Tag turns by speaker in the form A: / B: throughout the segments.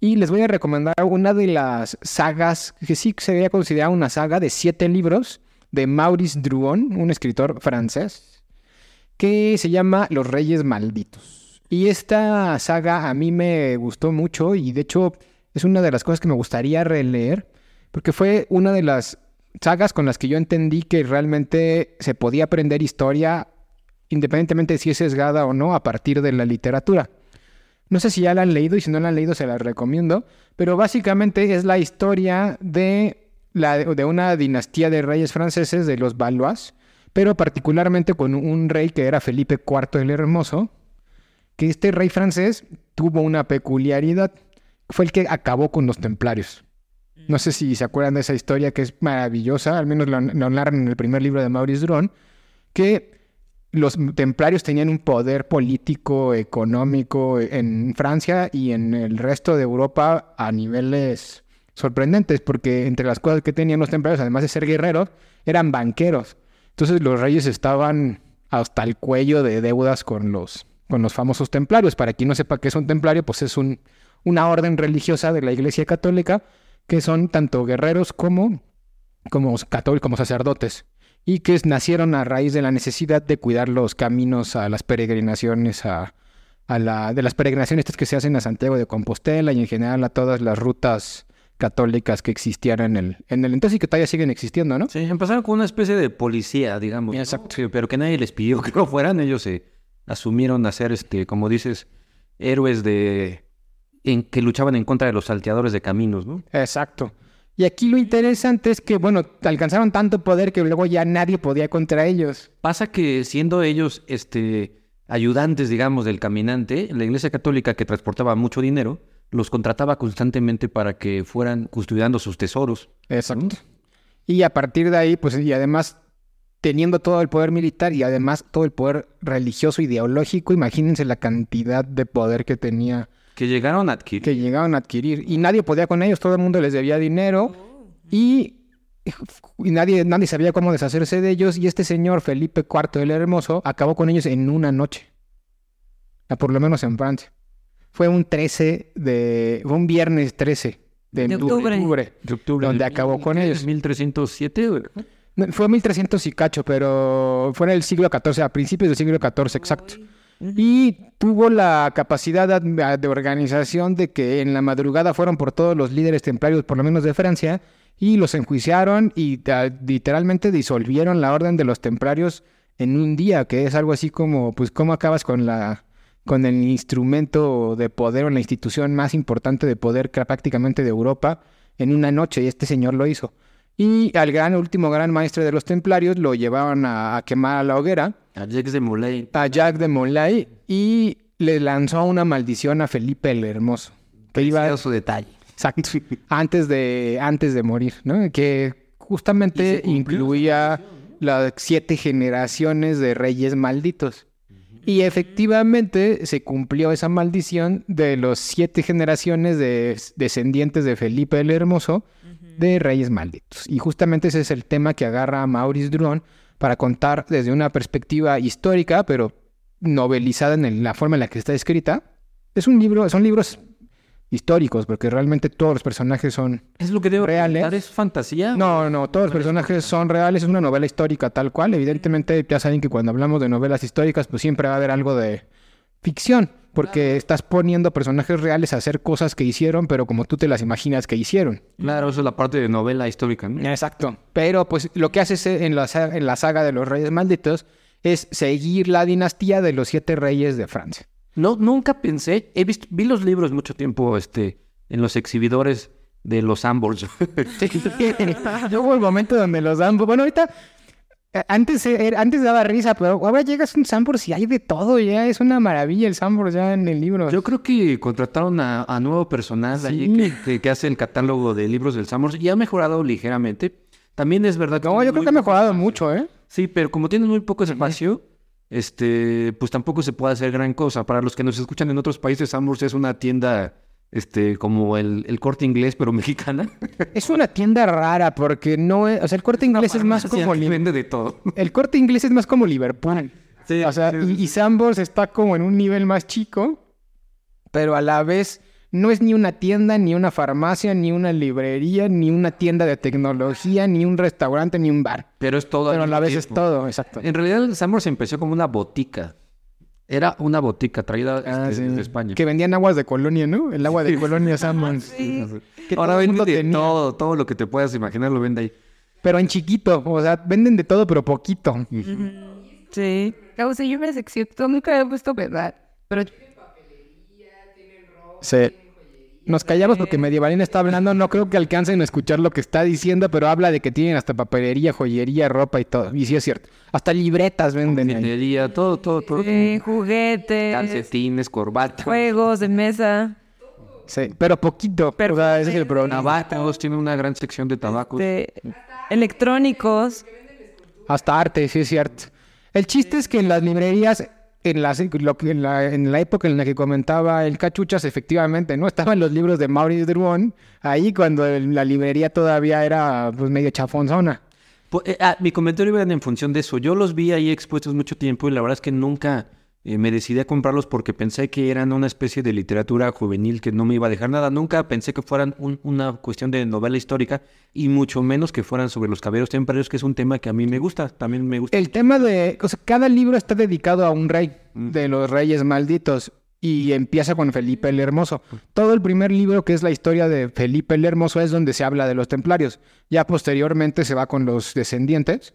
A: Y les voy a recomendar una de las sagas, que sí sería considerada una saga de siete libros de Maurice Druon, un escritor francés, que se llama Los Reyes Malditos. Y esta saga a mí me gustó mucho y de hecho es una de las cosas que me gustaría releer, porque fue una de las sagas con las que yo entendí que realmente se podía aprender historia independientemente de si es sesgada o no a partir de la literatura. No sé si ya la han leído y si no la han leído se la recomiendo, pero básicamente es la historia de, la, de una dinastía de reyes franceses, de los Valois, pero particularmente con un rey que era Felipe IV el Hermoso, que este rey francés tuvo una peculiaridad, fue el que acabó con los templarios. No sé si se acuerdan de esa historia que es maravillosa, al menos lo, narran en el primer libro de Maurice Dron, que los templarios tenían un poder político, económico en Francia y en el resto de Europa a niveles sorprendentes, porque entre las cosas que tenían los templarios, además de ser guerreros, eran banqueros. Entonces los reyes estaban hasta el cuello de deudas con los, con los famosos templarios. Para quien no sepa qué es un templario, pues es un, una orden religiosa de la Iglesia Católica que son tanto guerreros como, como, católicos, como sacerdotes y que nacieron a raíz de la necesidad de cuidar los caminos a las peregrinaciones, a, la, de las peregrinaciones que se hacen a Santiago de Compostela y en general a todas las rutas católicas que existían en el, en el entonces y que todavía siguen existiendo, ¿no?
B: Sí, empezaron con una especie de policía, digamos. Exacto. pero que nadie les pidió que lo fueran, ellos se asumieron a ser, este, como dices, héroes de en que luchaban en contra de los salteadores de caminos, ¿no?
A: Exacto. Y aquí lo interesante es que, bueno, alcanzaron tanto poder que luego ya nadie podía contra ellos.
B: Pasa que siendo ellos este, ayudantes, digamos, del caminante, la Iglesia Católica que transportaba mucho dinero, los contrataba constantemente para que fueran custodiando sus tesoros.
A: Exacto. Y a partir de ahí, pues, y además teniendo todo el poder militar y además todo el poder religioso, ideológico, imagínense la cantidad de poder que tenía
B: que llegaron a adquirir.
A: Que llegaron a adquirir. Y nadie podía con ellos, todo el mundo les debía dinero. Y, y nadie, nadie sabía cómo deshacerse de ellos. Y este señor, Felipe IV el Hermoso, acabó con ellos en una noche. Por lo menos en Francia. Fue un 13 de... Fue un viernes 13 de, octubre. De octubre. Donde acabó con ellos.
B: 1307,
A: Fue 1300 y cacho, pero fue en el siglo XIV, a principios del siglo XIV, exacto. Y tuvo la capacidad de organización de que en la madrugada fueron por todos los líderes templarios, por lo menos de Francia, y los enjuiciaron y literalmente disolvieron la orden de los templarios en un día, que es algo así como, pues, ¿cómo acabas con la con el instrumento de poder o la institución más importante de poder prácticamente de Europa en una noche? Y este señor lo hizo. Y al gran último gran maestre de los templarios lo llevaban a, quemar a la hoguera.
B: A Jacques de Molay.
A: A Jacques de Molay. Y le lanzó una maldición a Felipe el Hermoso.
B: Que iba su detalle.
A: Exacto. antes de, antes de morir, ¿no? Que justamente incluía las siete generaciones de reyes malditos. Y efectivamente se cumplió esa maldición de los siete generaciones de descendientes de Felipe el Hermoso de Reyes Malditos. Y justamente ese es el tema que agarra a Maurice Druon para contar desde una perspectiva histórica, pero novelizada en la forma en la que está escrita. Es un libro, son libros históricos, porque realmente todos los personajes son
B: ¿Es lo que debo reales. ¿Es fantasía?
A: No, no, todos los personajes son reales, es una novela histórica tal cual. Evidentemente, ya saben que cuando hablamos de novelas históricas, pues siempre va a haber algo de ficción porque estás poniendo personajes reales a hacer cosas que hicieron, pero como tú te las imaginas que hicieron.
B: Claro, eso es la parte de novela histórica, ¿no?
A: Exacto. Pero pues lo que haces en la, en la saga de los Reyes Malditos es seguir la dinastía de los siete reyes de Francia.
B: No, nunca pensé, he visto, vi los libros mucho tiempo este, en los exhibidores de los Ambos.
A: Yo hubo el momento donde los Ambos, bueno, ahorita Eh, antes, antes daba risa, pero ahora llegas a un Sambors y hay de todo, ya es una maravilla el Sambors ya en el libro.
B: Yo creo que contrataron a, nuevo personal allí que, hace el catálogo de libros del Sambors y ha mejorado ligeramente. También es verdad
A: que... No, yo creo que ha mejorado mucho, ¿eh?
B: Sí, pero como tienen muy poco espacio, este, pues tampoco se puede hacer gran cosa. Para los que nos escuchan en otros países, Sambors es una tienda este, como el, corte inglés, pero mexicana.
A: Es una tienda rara porque no es, o sea, el corte inglés es más como...
B: vende de todo.
A: El corte inglés es más como Liverpool. Sí, o sea, y, y Sambors está como en un nivel más chico, pero a la vez no es ni una tienda, ni una farmacia, ni una librería, ni una tienda de tecnología, ni un restaurante, ni un bar.
B: Pero es todo.
A: Pero a la vez es todo, exacto.
B: En realidad, Sambors empezó como una botica. Era una botica traída ah, este, desde España.
A: Que vendían aguas de colonia, ¿no? El agua de colonia Sambors.
B: Ahora venden de todo, todo lo que te puedas imaginar lo vende ahí.
A: Pero en chiquito, o sea, venden de todo, pero poquito.
C: Sí. O sea, yo me secciono, nunca he puesto verdad, pero
A: Sí. Nos callamos porque Medievalina está hablando. No creo que alcancen a escuchar lo que está diciendo, pero habla de que tienen hasta papelería, joyería, ropa y todo. Y sí es cierto. Hasta libretas venden.
B: Joyería, todo, todo, todo.
C: Sí, juguetes.
B: Calcetines, corbatas.
C: Juegos de mesa.
A: Sí, pero poquito. Pero, o ese es el problema.
B: Tabacos, tiene una gran sección de tabacos. De
C: electrónicos.
A: Hasta arte, sí es cierto. El chiste es que en las librerías en la, en, la, época en la que comentaba el Cachuchas, efectivamente, ¿no? Estaban los libros de Maurice Druon ahí cuando la librería todavía era pues medio chafonzona.
B: Pues, mi comentario iba en función de eso. Yo los vi ahí expuestos mucho tiempo y la verdad es que nunca eh, me decidí a comprarlos porque pensé que eran una especie de literatura juvenil que no me iba a dejar nada. Nunca pensé que fueran una cuestión de novela histórica y mucho menos que fueran sobre los caballeros templarios, que es un tema que a mí me gusta. También me gusta.
A: El tema de. O sea, cada libro está dedicado a un rey mm. de los reyes malditos y empieza con Felipe el Hermoso. Todo el primer libro, que es la historia de Felipe el Hermoso, es donde se habla de los templarios. Ya posteriormente se va con los descendientes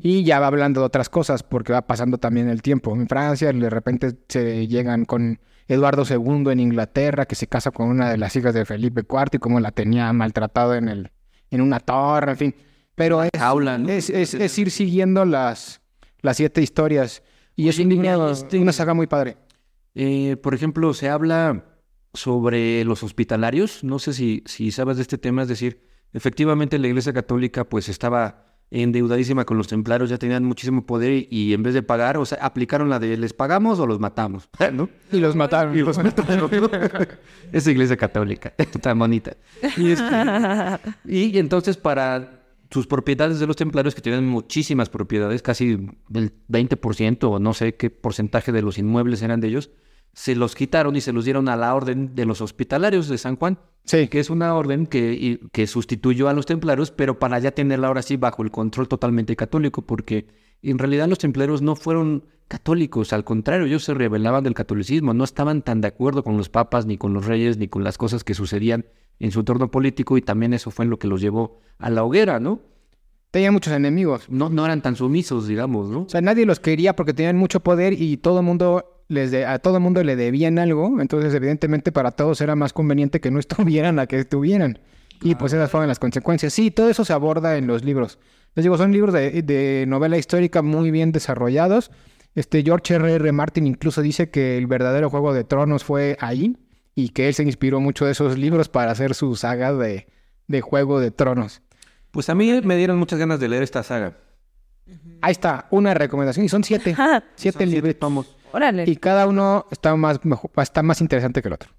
A: y ya va hablando de otras cosas porque va pasando también el tiempo. En Francia de repente se llegan con Eduardo II en Inglaterra, que se casa con una de las hijas de Felipe IV y cómo la tenía maltratado en, el, en una torre, en fin. Pero es, es, ir siguiendo las, las siete historias. Y es este, una saga muy padre.
B: Eh, por ejemplo, se habla sobre los hospitalarios. No sé si, si sabes de este tema, es decir, efectivamente la Iglesia Católica pues estaba endeudadísima con los templarios, ya tenían muchísimo poder y, en vez de pagar, o sea, aplicaron la de les pagamos o los matamos, ¿no?
A: Y los mataron.
B: Y los mataron. Esa iglesia católica, tan bonita. Este, y, entonces para sus propiedades de los templarios, que tenían muchísimas propiedades, casi el 20% o no sé qué porcentaje de los inmuebles eran de ellos, se los quitaron y se los dieron a la orden de los hospitalarios de San Juan.
A: Sí.
B: Que es una orden que, que sustituyó a los templarios, pero para ya tenerla ahora sí bajo el control totalmente católico, porque en realidad los templarios no fueron católicos, al contrario, ellos se rebelaban del catolicismo, no estaban tan de acuerdo con los papas, ni con los reyes, ni con las cosas que sucedían en su entorno político, y también eso fue lo que los llevó a la hoguera, ¿no?
A: Tenían muchos enemigos.
B: No, no eran tan sumisos, digamos, ¿no?
A: O sea, nadie los quería porque tenían mucho poder y todo el mundo les a todo el mundo le debían algo, entonces evidentemente para todos era más conveniente que no estuvieran a que estuvieran. Y pues esas fueron las consecuencias. Sí, todo eso se aborda en los libros. Les digo, son libros de, novela histórica muy bien desarrollados. Este George R. R. Martin incluso dice que el verdadero Juego de Tronos fue ahí y que él se inspiró mucho de esos libros para hacer su saga de, de Juego de Tronos.
B: Pues a mí me dieron muchas ganas de leer esta saga.
A: Ahí está, una recomendación. Y son siete. siete libros. Y cada uno está más, está más interesante que el otro.